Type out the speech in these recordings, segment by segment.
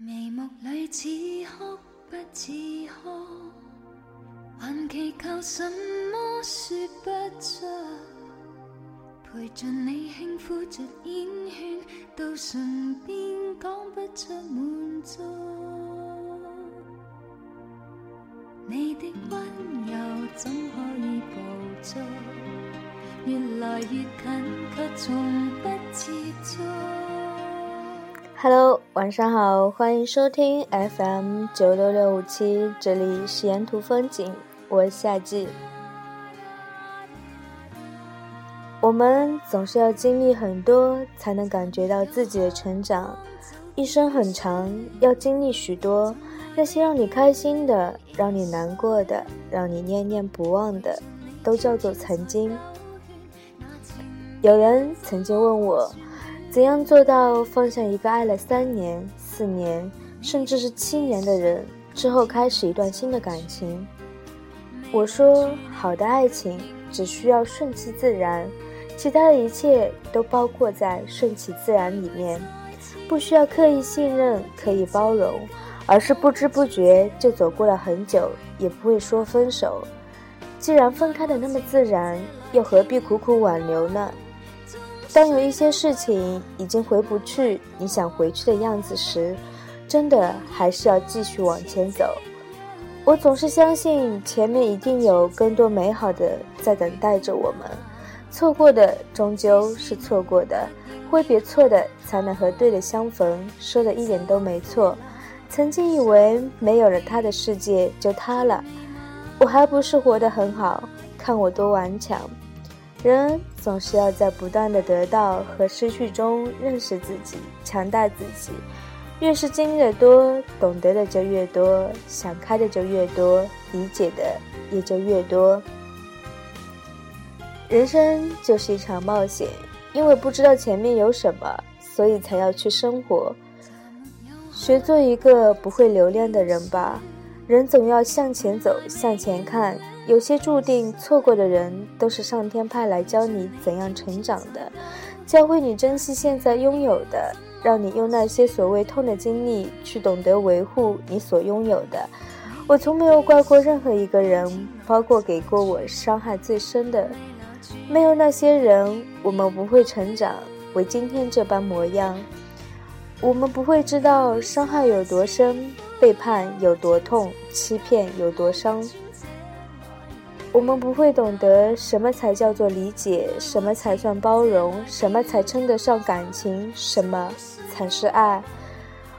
眉目里似哭不似哭，还祈求什么说不出。陪着你轻呼着烟圈，到唇边讲不出满足。你的温柔怎可以捕捉？越来越近，却从不接触。Hello，晚上好，欢迎收听 FM 九六六五七，这里是沿途风景，我是夏季。我们总是要经历很多，才能感觉到自己的成长。一生很长，要经历许多，那些让你开心的，让你难过的，让你念念不忘的，都叫做曾经。有人曾经问我。怎样做到放下一个爱了三年、四年，甚至是七年的人之后，开始一段新的感情？我说，好的爱情只需要顺其自然，其他的一切都包括在顺其自然里面，不需要刻意信任、刻意包容，而是不知不觉就走过了很久，也不会说分手。既然分开的那么自然，又何必苦苦挽留呢？当有一些事情已经回不去，你想回去的样子时，真的还是要继续往前走。我总是相信前面一定有更多美好的在等待着我们，错过的终究是错过的，挥别错的才能和对的相逢，说的一点都没错。曾经以为没有了他的世界就塌了，我还不是活得很好，看我多顽强。人总是要在不断的得到和失去中认识自己，强大自己。越是经历的多，懂得的就越多，想开的就越多，理解的也就越多。人生就是一场冒险，因为不知道前面有什么，所以才要去生活。学做一个不会留恋的人吧。人总要向前走，向前看。有些注定错过的人，都是上天派来教你怎样成长的，教会你珍惜现在拥有的，让你用那些所谓痛的经历去懂得维护你所拥有的。我从没有怪过任何一个人，包括给过我伤害最深的。没有那些人，我们不会成长为今天这般模样。我们不会知道伤害有多深，背叛有多痛，欺骗有多伤。我们不会懂得什么才叫做理解，什么才算包容，什么才称得上感情，什么才是爱。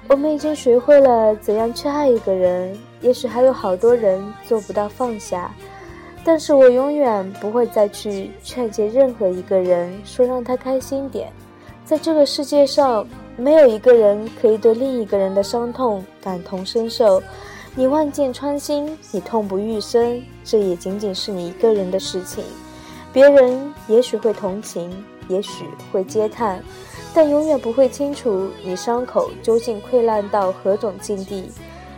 我们已经学会了怎样去爱一个人，也许还有好多人做不到放下，但是我永远不会再去劝诫任何一个人，说让他开心点。在这个世界上，没有一个人可以对另一个人的伤痛感同身受。你万箭穿心，你痛不欲生，这也仅仅是你一个人的事情。别人也许会同情，也许会嗟叹，但永远不会清楚你伤口究竟溃烂到何种境地。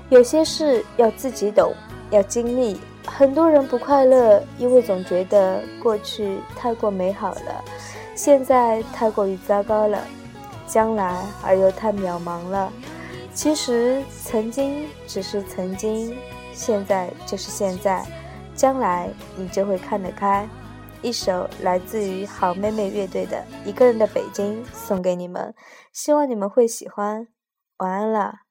有些事要自己懂，要经历。很多人不快乐，因为总觉得过去太过美好了，现在太过于糟糕了，将来而又太渺茫了。其实，曾经只是曾经，现在就是现在，将来你就会看得开。一首来自于好妹妹乐队的《一个人的北京》送给你们，希望你们会喜欢。晚安了。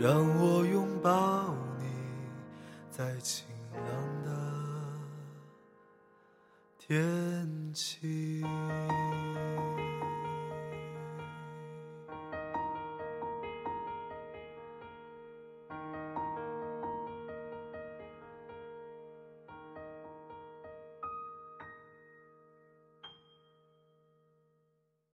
让我拥抱你，在晴朗的天气。